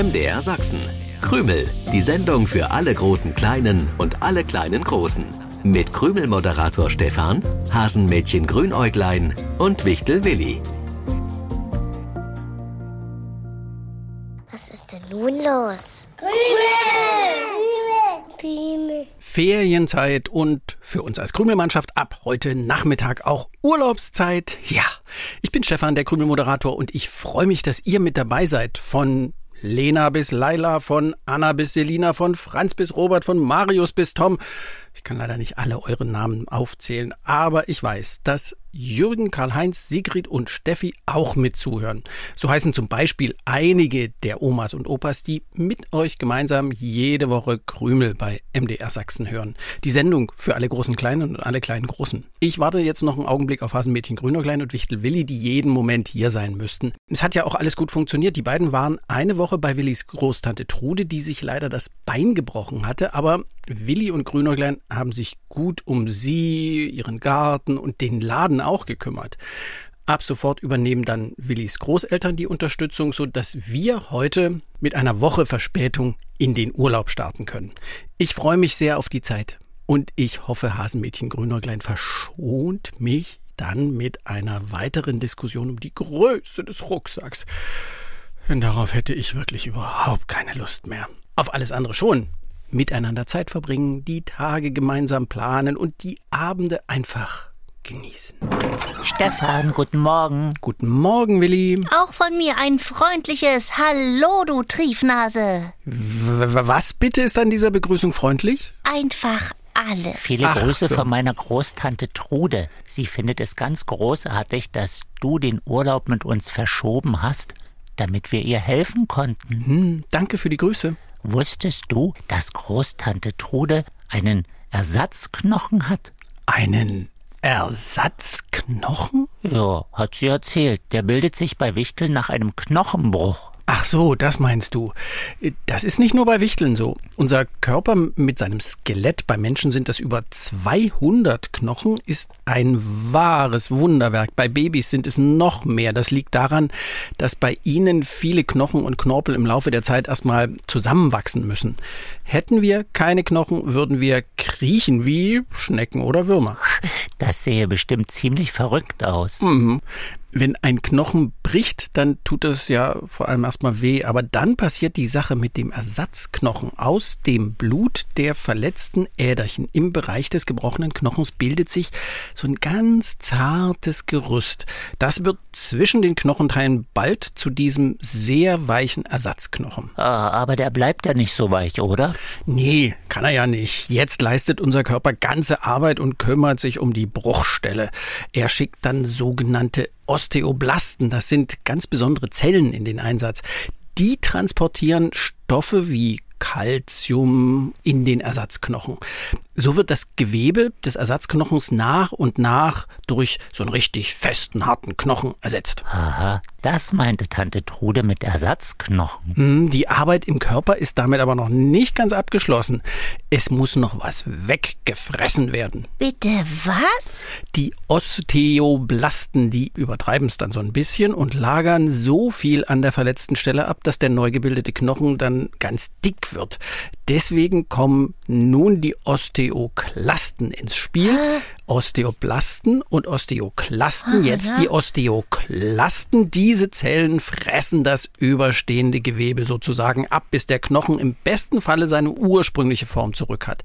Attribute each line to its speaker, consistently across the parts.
Speaker 1: MDR Sachsen. Krümel, die Sendung für alle großen Kleinen und alle kleinen Großen. Mit Krümel-Moderator Stefan, Hasenmädchen Grünäuglein und Wichtel Willi.
Speaker 2: Was ist denn nun los? Krümel!
Speaker 3: Krümel! Ferienzeit und für uns als Krümelmannschaft ab heute Nachmittag auch Urlaubszeit. Ja, ich bin Stefan, der Krümelmoderator und ich freue mich, dass ihr mit dabei seid von Lena bis Laila, von Anna bis Selina, von Franz bis Robert, von Marius bis Tom. Ich kann leider nicht alle eure Namen aufzählen, aber ich weiß, dass Jürgen, Karl-Heinz, Sigrid und Steffi auch mitzuhören. So heißen zum Beispiel einige der Omas und Opas, die mit euch gemeinsam jede Woche Krümel bei MDR Sachsen hören. Die Sendung für alle großen Kleinen und alle kleinen Großen. Ich warte jetzt noch einen Augenblick auf Hasenmädchen Grünerklein und Wichtel Willi, die jeden Moment hier sein müssten. Es hat ja auch alles gut funktioniert. Die beiden waren eine Woche bei Willis Großtante Trude, die sich leider das Bein gebrochen hatte, aber Willi und Grünerklein haben sich gut um sie, ihren Garten und den Laden auch gekümmert. Ab sofort übernehmen dann Willis Großeltern die Unterstützung, so dass wir heute mit einer Woche Verspätung in den Urlaub starten können. Ich freue mich sehr auf die Zeit und ich hoffe, Hasenmädchen Grünäuglein verschont mich dann mit einer weiteren Diskussion um die Größe des Rucksacks. Denn darauf hätte ich wirklich überhaupt keine Lust mehr. Auf alles andere schon miteinander Zeit verbringen, die Tage gemeinsam planen und die Abende einfach genießen.
Speaker 4: Stefan, guten Morgen.
Speaker 3: Guten Morgen, Willi.
Speaker 4: Auch von mir ein freundliches Hallo, du Triefnase.
Speaker 3: W was bitte ist an dieser Begrüßung freundlich?
Speaker 4: Einfach alles.
Speaker 5: Viele Ach Grüße so. von meiner Großtante Trude. Sie findet es ganz großartig, dass du den Urlaub mit uns verschoben hast, damit wir ihr helfen konnten.
Speaker 3: Hm, danke für die Grüße.
Speaker 5: Wusstest du, dass Großtante Trude einen Ersatzknochen hat?
Speaker 3: Einen Ersatzknochen?
Speaker 5: Ja, hat sie erzählt. Der bildet sich bei Wichtel nach einem Knochenbruch.
Speaker 3: Ach so, das meinst du. Das ist nicht nur bei Wichteln so. Unser Körper mit seinem Skelett, bei Menschen sind das über 200 Knochen, ist ein wahres Wunderwerk. Bei Babys sind es noch mehr. Das liegt daran, dass bei ihnen viele Knochen und Knorpel im Laufe der Zeit erstmal zusammenwachsen müssen. Hätten wir keine Knochen, würden wir kriechen wie Schnecken oder Würmer.
Speaker 5: Das sähe bestimmt ziemlich verrückt aus.
Speaker 3: Mhm wenn ein Knochen bricht, dann tut das ja vor allem erstmal weh, aber dann passiert die Sache mit dem Ersatzknochen. Aus dem Blut der verletzten Äderchen im Bereich des gebrochenen Knochens bildet sich so ein ganz zartes Gerüst. Das wird zwischen den Knochenteilen bald zu diesem sehr weichen Ersatzknochen.
Speaker 5: Ah, aber der bleibt ja nicht so weich, oder?
Speaker 3: Nee, kann er ja nicht. Jetzt leistet unser Körper ganze Arbeit und kümmert sich um die Bruchstelle. Er schickt dann sogenannte Osteoblasten, das sind ganz besondere Zellen in den Einsatz. Die transportieren Stoffe wie Calcium in den Ersatzknochen. So wird das Gewebe des Ersatzknochens nach und nach durch so einen richtig festen, harten Knochen ersetzt.
Speaker 5: Aha, das meinte Tante Trude mit Ersatzknochen.
Speaker 3: Hm, die Arbeit im Körper ist damit aber noch nicht ganz abgeschlossen. Es muss noch was weggefressen werden.
Speaker 4: Bitte was?
Speaker 3: Die Osteoblasten, die übertreiben es dann so ein bisschen und lagern so viel an der verletzten Stelle ab, dass der neu gebildete Knochen dann ganz dick wird. Deswegen kommen nun die Osteoklasten ins Spiel. Osteoblasten und Osteoklasten. Ah, Jetzt die Osteoklasten. Diese Zellen fressen das überstehende Gewebe sozusagen ab, bis der Knochen im besten Falle seine ursprüngliche Form zurück hat.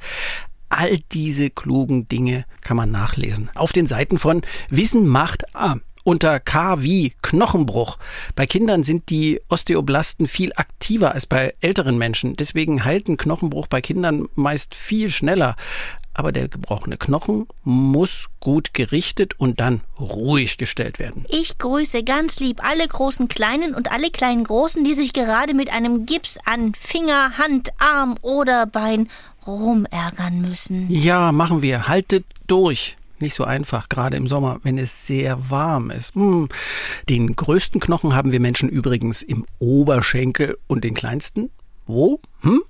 Speaker 3: All diese klugen Dinge kann man nachlesen. Auf den Seiten von Wissen macht A unter K wie Knochenbruch. Bei Kindern sind die Osteoblasten viel aktiver als bei älteren Menschen. Deswegen halten Knochenbruch bei Kindern meist viel schneller. Aber der gebrochene Knochen muss gut gerichtet und dann ruhig gestellt werden.
Speaker 4: Ich grüße ganz lieb alle großen Kleinen und alle kleinen Großen, die sich gerade mit einem Gips an Finger, Hand, Arm oder Bein rumärgern müssen.
Speaker 3: Ja, machen wir. Haltet durch nicht so einfach, gerade im Sommer, wenn es sehr warm ist. Hm. Den größten Knochen haben wir Menschen übrigens im Oberschenkel und den kleinsten? Wo? Hm?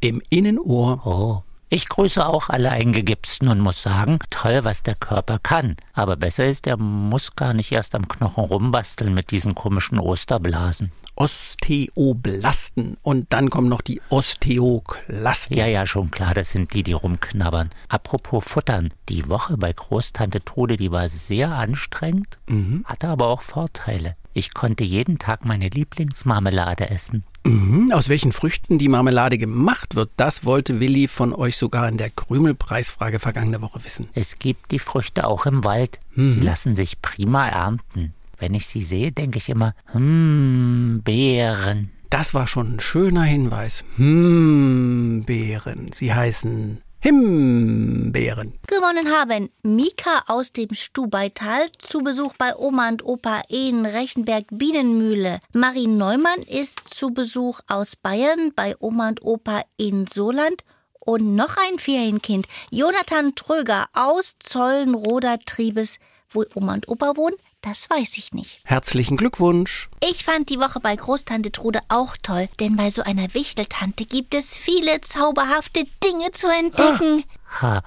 Speaker 3: Im Innenohr.
Speaker 5: Oh. Ich grüße auch alle Eingegipsten und muss sagen, toll, was der Körper kann. Aber besser ist, er muss gar nicht erst am Knochen rumbasteln mit diesen komischen Osterblasen.
Speaker 3: Osteoblasten und dann kommen noch die Osteoklasten.
Speaker 5: Ja, ja, schon klar, das sind die, die rumknabbern. Apropos Futtern, die Woche bei Großtante Trude, die war sehr anstrengend, hatte aber auch Vorteile. Ich konnte jeden Tag meine Lieblingsmarmelade essen.
Speaker 3: Mhm, aus welchen Früchten die Marmelade gemacht wird, das wollte Willi von euch sogar in der Krümelpreisfrage vergangene Woche wissen.
Speaker 5: Es gibt die Früchte auch im Wald. Sie lassen sich prima ernten. Wenn ich sie sehe, denke ich immer, hm, Beeren.
Speaker 3: Das war schon ein schöner Hinweis. Himbeeren. Sie heißen Himbeeren.
Speaker 4: Gewonnen haben Mika aus dem Stubaital zu Besuch bei Oma und Opa in Rechenberg Bienenmühle. Marie Neumann ist zu Besuch aus Bayern bei Oma und Opa in Soland. Und noch ein Ferienkind, Jonathan Tröger aus Zollenroder Triebes. Wo Oma und Opa wohnen, das weiß ich nicht.
Speaker 3: Herzlichen Glückwunsch.
Speaker 4: Ich fand die Woche bei Großtante Trude auch toll, denn bei so einer Wichteltante gibt es viele zauberhafte Dinge zu entdecken.
Speaker 5: Ha,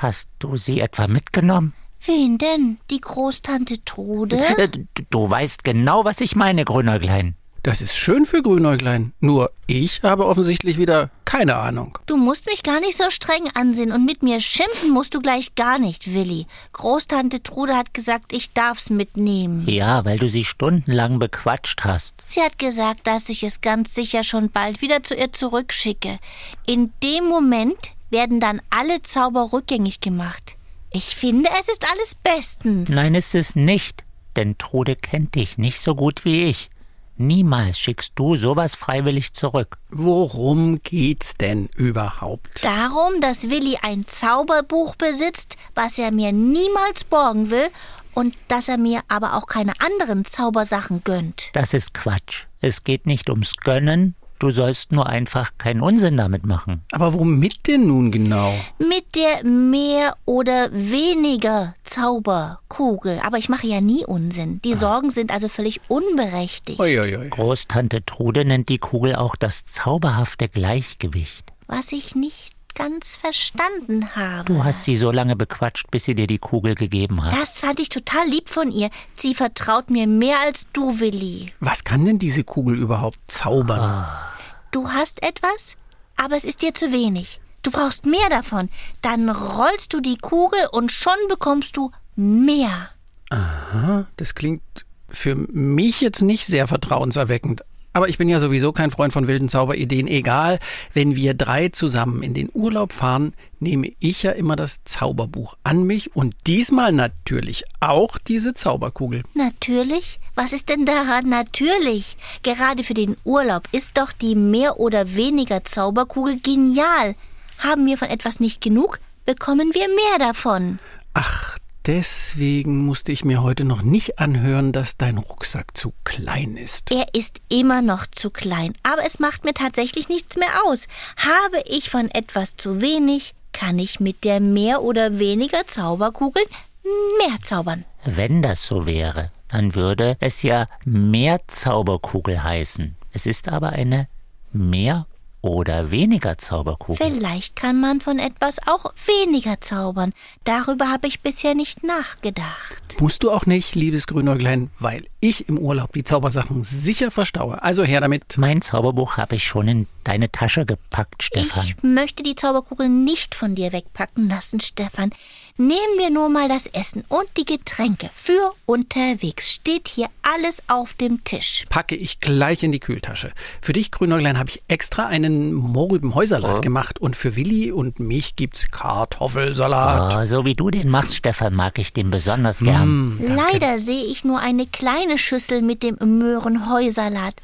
Speaker 5: hast du sie etwa mitgenommen?
Speaker 4: Wen denn? Die Großtante Trude?
Speaker 5: Äh, du, du weißt genau, was ich meine, Grünäuglein.
Speaker 3: Das ist schön für Grünäuglein. Nur ich habe offensichtlich wieder keine Ahnung.
Speaker 4: Du musst mich gar nicht so streng ansehen und mit mir schimpfen musst du gleich gar nicht, Willi. Großtante Trude hat gesagt, ich darf's mitnehmen.
Speaker 5: Ja, weil du sie stundenlang bequatscht hast.
Speaker 4: Sie hat gesagt, dass ich es ganz sicher schon bald wieder zu ihr zurückschicke. In dem Moment werden dann alle Zauber rückgängig gemacht. Ich finde, es ist alles bestens.
Speaker 5: Nein, ist es nicht, denn Trude kennt dich nicht so gut wie ich. Niemals schickst du sowas freiwillig zurück.
Speaker 3: Worum geht's denn überhaupt?
Speaker 4: Darum, dass Willi ein Zauberbuch besitzt, was er mir niemals borgen will und dass er mir aber auch keine anderen Zaubersachen gönnt.
Speaker 5: Das ist Quatsch. Es geht nicht ums Gönnen. Du sollst nur einfach keinen Unsinn damit machen.
Speaker 3: Aber womit denn nun genau?
Speaker 4: Mit der mehr oder weniger Zauberkugel. Aber ich mache ja nie Unsinn. Die Sorgen sind also völlig unberechtigt.
Speaker 3: Uiuiui.
Speaker 5: Großtante Trude nennt die Kugel auch das zauberhafte Gleichgewicht.
Speaker 4: Was ich nicht ganz verstanden habe.
Speaker 5: Du hast sie so lange bequatscht, bis sie dir die Kugel gegeben hat.
Speaker 4: Das fand ich total lieb von ihr. Sie vertraut mir mehr als du, Willi.
Speaker 3: Was kann denn diese Kugel überhaupt zaubern?
Speaker 4: Du hast etwas, aber es ist dir zu wenig. Du brauchst mehr davon. Dann rollst du die Kugel und schon bekommst du mehr.
Speaker 3: Das klingt für mich jetzt nicht sehr vertrauenserweckend. Aber ich bin ja sowieso kein Freund von wilden Zauberideen. Egal, wenn wir drei zusammen in den Urlaub fahren, nehme ich ja immer das Zauberbuch an mich und diesmal natürlich auch diese Zauberkugel.
Speaker 4: Natürlich? Was ist denn daran natürlich? Gerade für den Urlaub ist doch die mehr oder weniger Zauberkugel genial. Haben wir von etwas nicht genug, bekommen wir mehr davon.
Speaker 3: Ach, deswegen musste ich mir heute noch nicht anhören, dass dein Rucksack zu klein ist.
Speaker 4: Er ist immer noch zu klein, aber es macht mir tatsächlich nichts mehr aus. Habe ich von etwas zu wenig, kann ich mit der mehr oder weniger Zauberkugel mehr zaubern.
Speaker 5: Wenn das so wäre, dann würde es ja mehr Zauberkugel heißen. Es ist aber eine mehr oder weniger Zauberkugel.
Speaker 4: Vielleicht kann man von etwas auch weniger zaubern. Darüber habe ich bisher nicht nachgedacht.
Speaker 3: Musst du auch nicht, liebes Grünäuglein, weil ich im Urlaub die Zaubersachen sicher verstaue. Also her damit.
Speaker 5: Mein Zauberbuch habe ich schon in deine Tasche gepackt, Stefan.
Speaker 4: Ich möchte die Zauberkugel nicht von dir wegpacken lassen, Stefan. Nehmen wir nur mal das Essen und die Getränke. Für unterwegs steht hier alles auf dem Tisch.
Speaker 3: Packe ich gleich in die Kühltasche. Für dich, Grünäuglein, habe ich extra einen Mohrrübenheusalat gemacht und für Willi und mich gibt's Kartoffelsalat.
Speaker 5: Oh, so wie du den machst, Stefan, mag ich den besonders gern.
Speaker 4: Leider sehe ich nur eine kleine Schüssel mit dem Möhrenheusalat.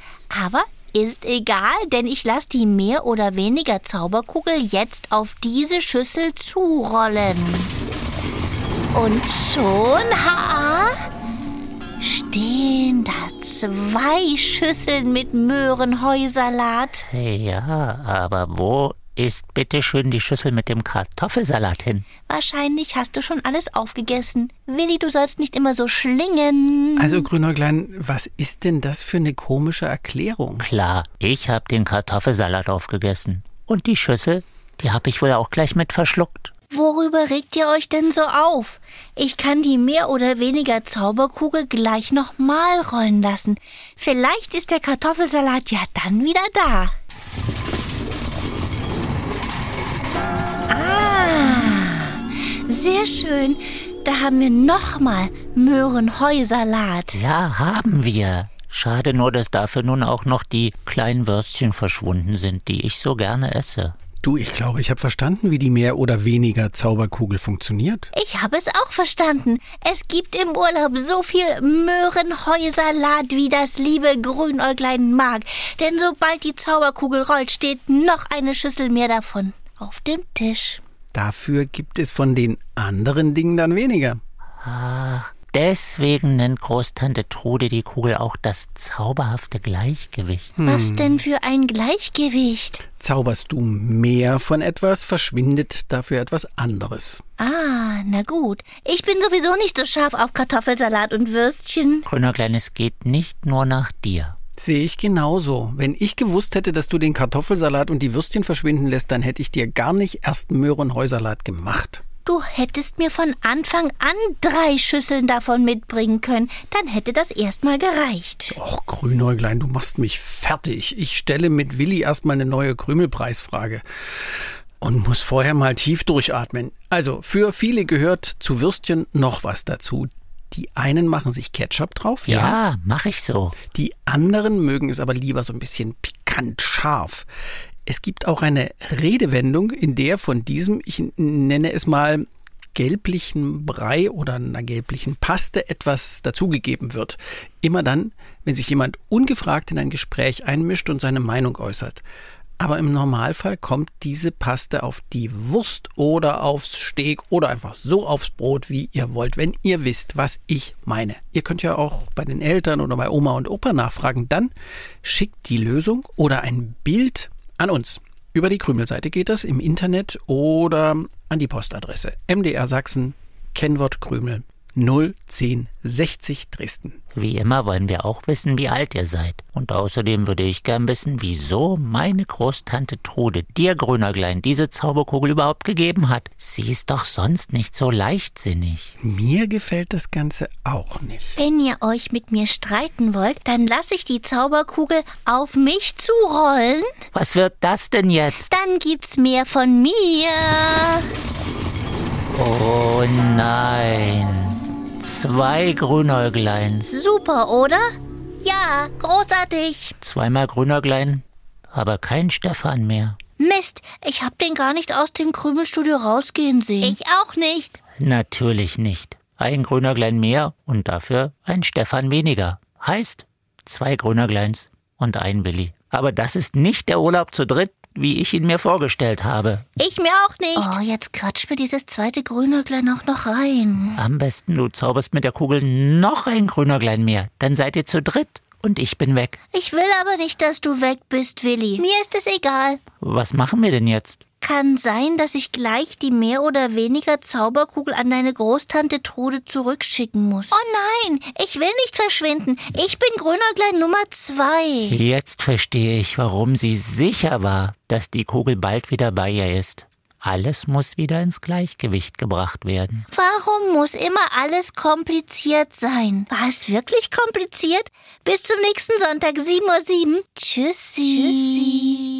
Speaker 4: Aber ist egal, denn ich lasse die mehr oder weniger Zauberkugel jetzt auf diese Schüssel zurollen. Und schon, ha, stehen da zwei Schüsseln mit Möhrenheusalat.
Speaker 5: Ja, aber wo ist bitteschön die Schüssel mit dem Kartoffelsalat hin?
Speaker 4: Wahrscheinlich hast du schon alles aufgegessen. Willi, du sollst nicht immer so schlingen.
Speaker 3: Also, Grünäuglein, was ist denn das für eine komische Erklärung?
Speaker 5: Klar, ich habe den Kartoffelsalat aufgegessen. Und die Schüssel, die habe ich wohl auch gleich mit verschluckt.
Speaker 4: Worüber regt ihr euch denn so auf? Ich kann die mehr oder weniger Zauberkugel gleich nochmal rollen lassen. Vielleicht ist der Kartoffelsalat ja dann wieder da. Ah, sehr schön. Da haben wir nochmal Möhrenheusalat.
Speaker 5: Ja, haben wir. Schade nur, dass dafür nun auch noch die kleinen Würstchen verschwunden sind, die ich so gerne esse.
Speaker 3: Du, ich glaube, ich habe verstanden, wie die mehr oder weniger Zauberkugel funktioniert.
Speaker 4: Ich habe es auch verstanden. Es gibt im Urlaub so viel Möhrenheusalat, wie das liebe Grünäuglein mag. Denn sobald die Zauberkugel rollt, steht noch eine Schüssel mehr davon auf dem Tisch.
Speaker 3: Dafür gibt es von den anderen Dingen dann weniger.
Speaker 5: Ach, deswegen nennt Großtante Trude die Kugel auch das zauberhafte Gleichgewicht.
Speaker 4: Was denn für ein Gleichgewicht?
Speaker 3: Zauberst du mehr von etwas, verschwindet dafür etwas anderes.
Speaker 4: Ah, na gut. Ich bin sowieso nicht so scharf auf Kartoffelsalat und Würstchen.
Speaker 5: Grüner Kleines geht nicht nur nach dir.
Speaker 3: Sehe ich genauso. Wenn ich gewusst hätte, dass du den Kartoffelsalat und die Würstchen verschwinden lässt, dann hätte ich dir gar nicht erst Möhrenheusalat gemacht.
Speaker 4: Du hättest mir von Anfang an drei Schüsseln davon mitbringen können. Dann hätte das erstmal gereicht.
Speaker 3: Och, Grünäuglein, du machst mich fertig. Ich stelle mit Willi erstmal eine neue Krümelpreisfrage. Und muss vorher mal tief durchatmen. Also, für viele gehört zu Würstchen noch was dazu. Die einen machen sich Ketchup drauf, ja.
Speaker 5: Ja, mach ich so.
Speaker 3: Die anderen mögen es aber lieber so ein bisschen pikant scharf. Es gibt auch eine Redewendung, in der von diesem, ich nenne es mal, gelblichen Brei oder einer gelblichen Paste etwas dazugegeben wird. Immer dann, wenn sich jemand ungefragt in ein Gespräch einmischt und seine Meinung äußert. Aber im Normalfall kommt diese Paste auf die Wurst oder aufs Steak oder einfach so aufs Brot, wie ihr wollt, wenn ihr wisst, was ich meine. Ihr könnt ja auch bei den Eltern oder bei Oma und Opa nachfragen. Dann schickt die Lösung oder ein Bild an uns. Über die Krümelseite geht das im Internet oder an die Postadresse MDR Sachsen, Kennwort Krümel 01060 Dresden.
Speaker 5: Wie immer wollen wir auch wissen, wie alt ihr seid. Und außerdem würde ich gern wissen, wieso meine Großtante Trude dir, Grünerglein, diese Zauberkugel überhaupt gegeben hat. Sie ist doch sonst nicht so leichtsinnig.
Speaker 3: Mir gefällt das Ganze auch nicht.
Speaker 4: Wenn ihr euch mit mir streiten wollt, dann lasse ich die Zauberkugel auf mich zurollen.
Speaker 5: Was wird das denn jetzt?
Speaker 4: Dann gibt's mehr von mir.
Speaker 5: Oh nein. Zwei Grünäuglein.
Speaker 4: Super, oder? Ja, großartig.
Speaker 5: Zweimal Grünäuglein, aber kein Stefan mehr.
Speaker 4: Mist, ich hab den gar nicht aus dem Krümelstudio rausgehen sehen. Ich auch nicht.
Speaker 5: Natürlich nicht. Ein Grünerglein mehr und dafür ein Stefan weniger. Heißt zwei Grünergleins und ein Billy. Aber das ist nicht der Urlaub zu dritt, wie ich ihn mir vorgestellt habe.
Speaker 4: Ich mir auch nicht. Oh, jetzt quatscht mir dieses zweite Grünerglein auch noch rein.
Speaker 5: Am besten du zauberst mit der Kugel noch ein Grünerglein mehr. Dann seid ihr zu dritt und ich bin weg.
Speaker 4: Ich will aber nicht, dass du weg bist, Willi. Mir ist es egal.
Speaker 5: Was machen wir denn jetzt?
Speaker 4: Kann sein, dass ich gleich die mehr oder weniger Zauberkugel an deine Großtante Trude zurückschicken muss. Oh nein, ich will nicht verschwinden. Ich bin Grünerglein Nummer zwei.
Speaker 5: Jetzt verstehe ich, warum sie sicher war, dass die Kugel bald wieder bei ihr ist. Alles muss wieder ins Gleichgewicht gebracht werden.
Speaker 4: Warum muss immer alles kompliziert sein? War es wirklich kompliziert? Bis zum nächsten Sonntag, 7.07 Uhr. Tschüssi. Tschüssi.